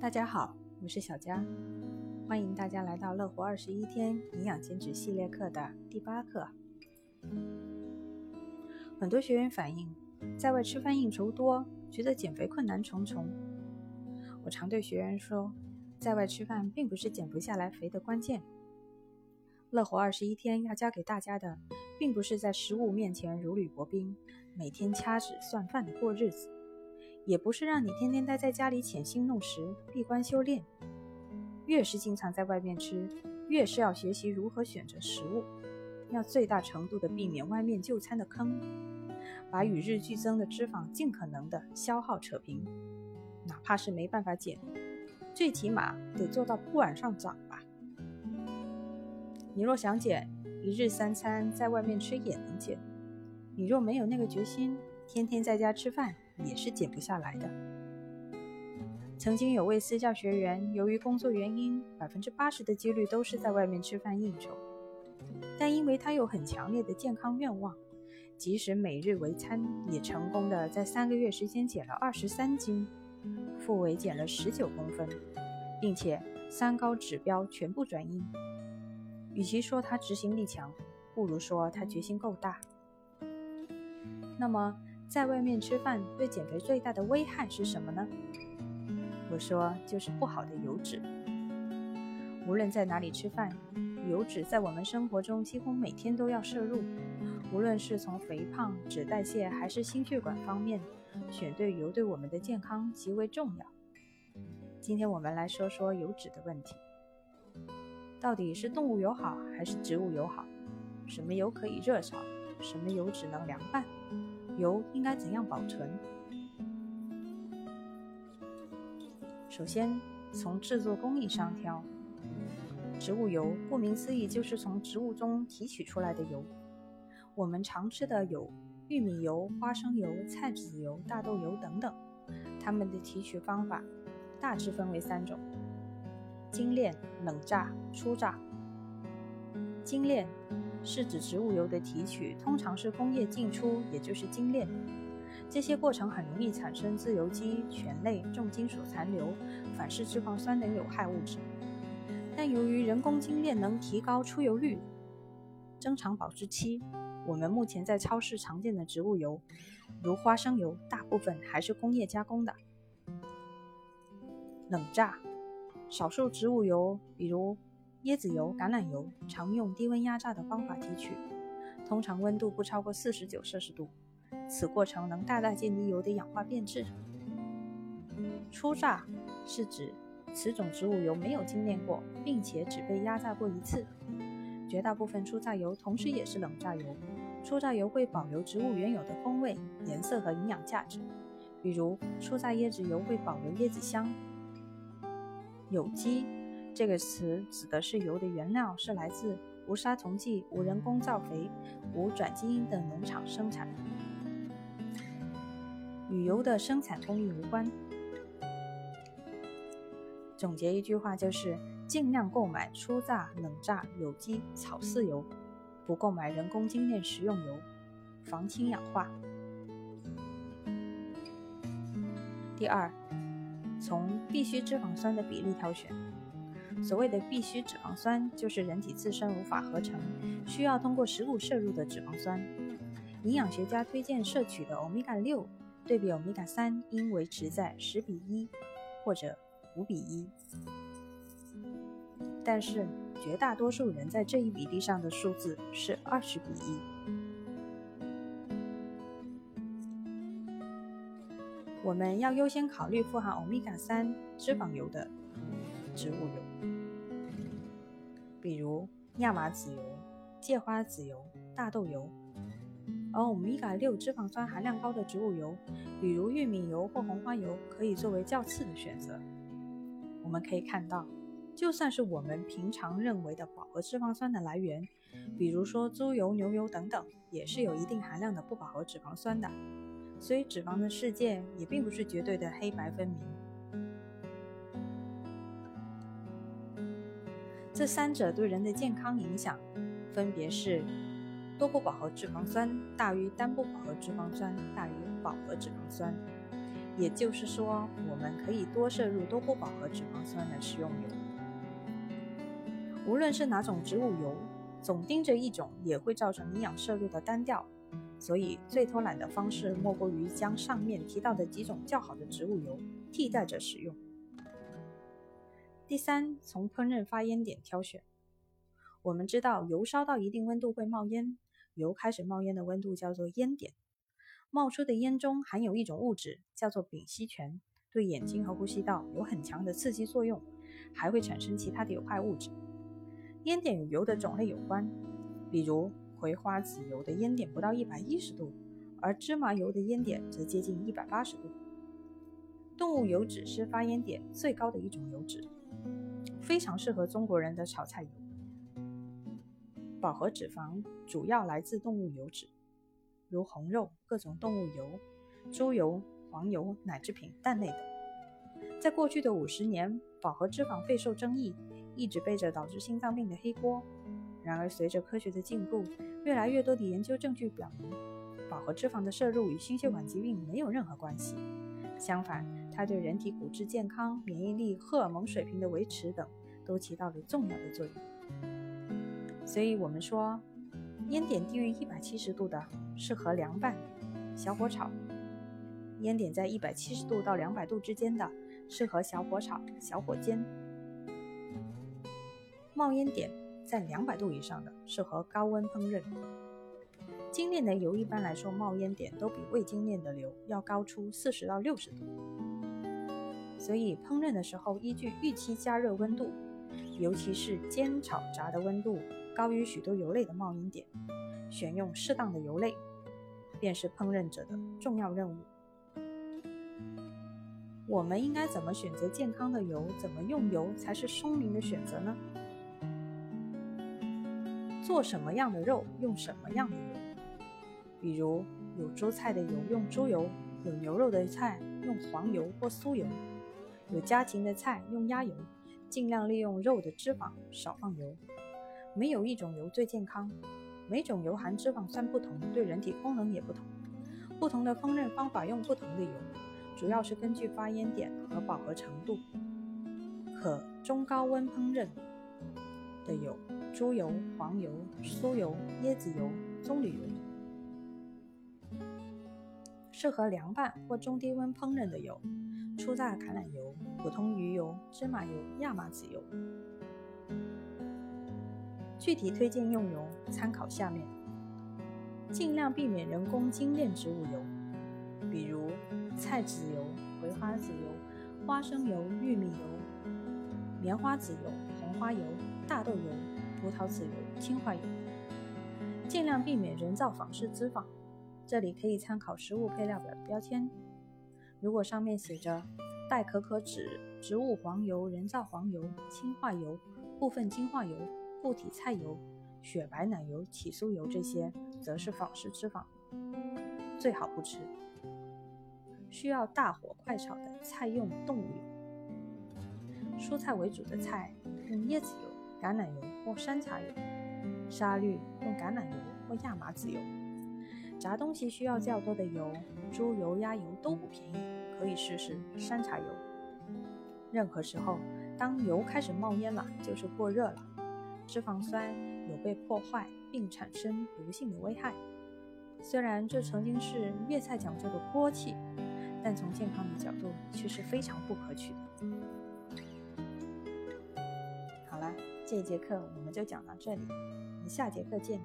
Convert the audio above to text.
大家好，我是小佳，欢迎大家来到乐活二十一天营养减脂系列课的第八课。很多学员反映，在外吃饭应酬多，觉得减肥困难重重。我常对学员说，在外吃饭并不是减不下来肥的关键。乐活二十一天要教给大家的，并不是在食物面前如履薄冰，每天掐指算饭的过日子。也不是让你天天待在家里潜心弄食、闭关修炼。越是经常在外面吃，越是要学习如何选择食物，要最大程度的避免外面就餐的坑，把与日俱增的脂肪尽可能的消耗扯平。哪怕是没办法减，最起码得做到不往上涨吧。你若想减，一日三餐在外面吃也能减。你若没有那个决心，天天在家吃饭。也是减不下来的。曾经有位私教学员，由于工作原因，百分之八十的几率都是在外面吃饭应酬。但因为他有很强烈的健康愿望，即使每日为餐，也成功的在三个月时间减了二十三斤，腹围减了十九公分，并且三高指标全部转阴。与其说他执行力强，不如说他决心够大。那么。在外面吃饭对减肥最大的危害是什么呢？我说就是不好的油脂。无论在哪里吃饭，油脂在我们生活中几乎每天都要摄入。无论是从肥胖、脂代谢还是心血管方面，选对油对我们的健康极为重要。今天我们来说说油脂的问题。到底是动物油好还是植物油好？什么油可以热炒？什么油只能凉拌？油应该怎样保存？首先，从制作工艺上挑。植物油顾名思义就是从植物中提取出来的油。我们常吃的有玉米油、花生油、菜籽油、大豆油等等，它们的提取方法大致分为三种：精炼、冷榨、初榨。精炼。是指植物油的提取，通常是工业进出，也就是精炼。这些过程很容易产生自由基、醛类、重金属残留、反式脂肪酸等有害物质。但由于人工精炼能提高出油率、增长保质期，我们目前在超市常见的植物油，如花生油，大部分还是工业加工的。冷榨，少数植物油，比如。椰子油、橄榄油常用低温压榨的方法提取，通常温度不超过四十九摄氏度。此过程能大大降低油的氧化变质。初榨是指此种植物油没有精炼过，并且只被压榨过一次。绝大部分初榨油同时也是冷榨油。初榨油会保留植物原有的风味、颜色和营养价值，比如初榨椰子油会保留椰子香。有机。这个词指的是油的原料是来自无杀虫剂、无人工造肥、无转基因的农场生产，与油的生产工艺无关。总结一句话就是：尽量购买初榨、冷榨、有机、草饲油，不购买人工精炼食用油，防氢氧化。第二，从必需脂肪酸的比例挑选。所谓的必需脂肪酸，就是人体自身无法合成，需要通过食物摄入的脂肪酸。营养学家推荐摄取的欧米伽六对比欧米伽三应维持在十比一或者五比一。但是绝大多数人在这一比例上的数字是二十比一。我们要优先考虑富含欧米伽三脂肪油的植物油。比如亚麻籽油、芥花籽油、大豆油，而欧米伽六脂肪酸含量高的植物油，比如玉米油或红花油，可以作为较次的选择。我们可以看到，就算是我们平常认为的饱和脂肪酸的来源，比如说猪油、牛油等等，也是有一定含量的不饱和脂肪酸的。所以，脂肪的世界也并不是绝对的黑白分明。这三者对人的健康影响，分别是多不饱和脂肪酸大于单不饱和脂肪酸大于饱和脂肪酸，也就是说，我们可以多摄入多不饱和脂肪酸的食用油。无论是哪种植物油，总盯着一种也会造成营养摄入的单调。所以，最偷懒的方式莫过于将上面提到的几种较好的植物油替代着使用。第三，从烹饪发烟点挑选。我们知道，油烧到一定温度会冒烟，油开始冒烟的温度叫做烟点。冒出的烟中含有一种物质，叫做丙烯醛，对眼睛和呼吸道有很强的刺激作用，还会产生其他的有害物质。烟点与油的种类有关，比如。葵花籽油的烟点不到一百一十度，而芝麻油的烟点则接近一百八十度。动物油脂是发烟点最高的一种油脂，非常适合中国人的炒菜油。饱和脂肪主要来自动物油脂，如红肉、各种动物油、猪油、黄油、奶制品、蛋类等。在过去的五十年，饱和脂肪备受争议，一直背着导致心脏病的黑锅。然而，随着科学的进步，越来越多的研究证据表明，饱和脂肪的摄入与心血管疾病没有任何关系。相反，它对人体骨质健康、免疫力、荷尔蒙水平的维持等都起到了重要的作用。所以，我们说，烟点低于一百七十度的适合凉拌、小火炒；烟点在一百七十度到两百度之间的适合小火炒、小火煎。冒烟点。在两百度以上的适合高温烹饪。精炼的油一般来说冒烟点都比未精炼的油要高出四十到六十度，所以烹饪的时候依据预期加热温度，尤其是煎炒炸的温度高于许多油类的冒烟点，选用适当的油类，便是烹饪者的重要任务。我们应该怎么选择健康的油？怎么用油才是聪明的选择呢？做什么样的肉用什么样的油，比如有猪菜的油用猪油，有牛肉的菜用黄油或酥油，有家禽的菜用鸭油，尽量利用肉的脂肪，少放油。没有一种油最健康，每种油含脂肪酸不同，对人体功能也不同。不同的烹饪方法用不同的油，主要是根据发烟点和饱和程度，可中高温烹饪的油。猪油、黄油、酥油、椰子油、棕榈油，适合凉拌或中低温烹饪的油：初榨橄榄油、普通鱼油、芝麻油、亚麻籽油。具体推荐用油参考下面：尽量避免人工精炼植物油，比如菜籽油、葵花籽油、花生油、玉米油、棉花籽油、红花油、大豆油。葡萄籽油、氢化油，尽量避免人造仿式脂肪。这里可以参考食物配料表的标签。如果上面写着代可可脂、植物黄油、人造黄油、氢化油、部分精化油、固体菜油、雪白奶油、起酥油这些，则是仿式脂肪，最好不吃。需要大火快炒的菜用动物油，蔬菜为主的菜用椰子油。橄榄油或山茶油，沙律用橄榄油或亚麻籽油。炸东西需要较多的油，猪油、鸭油都不便宜，可以试试山茶油。任何时候，当油开始冒烟了，就是过热了，脂肪酸有被破坏并产生毒性的危害。虽然这曾经是粤菜讲究的锅气，但从健康的角度却是非常不可取的。好了这节课我们就讲到这里，我们下节课见。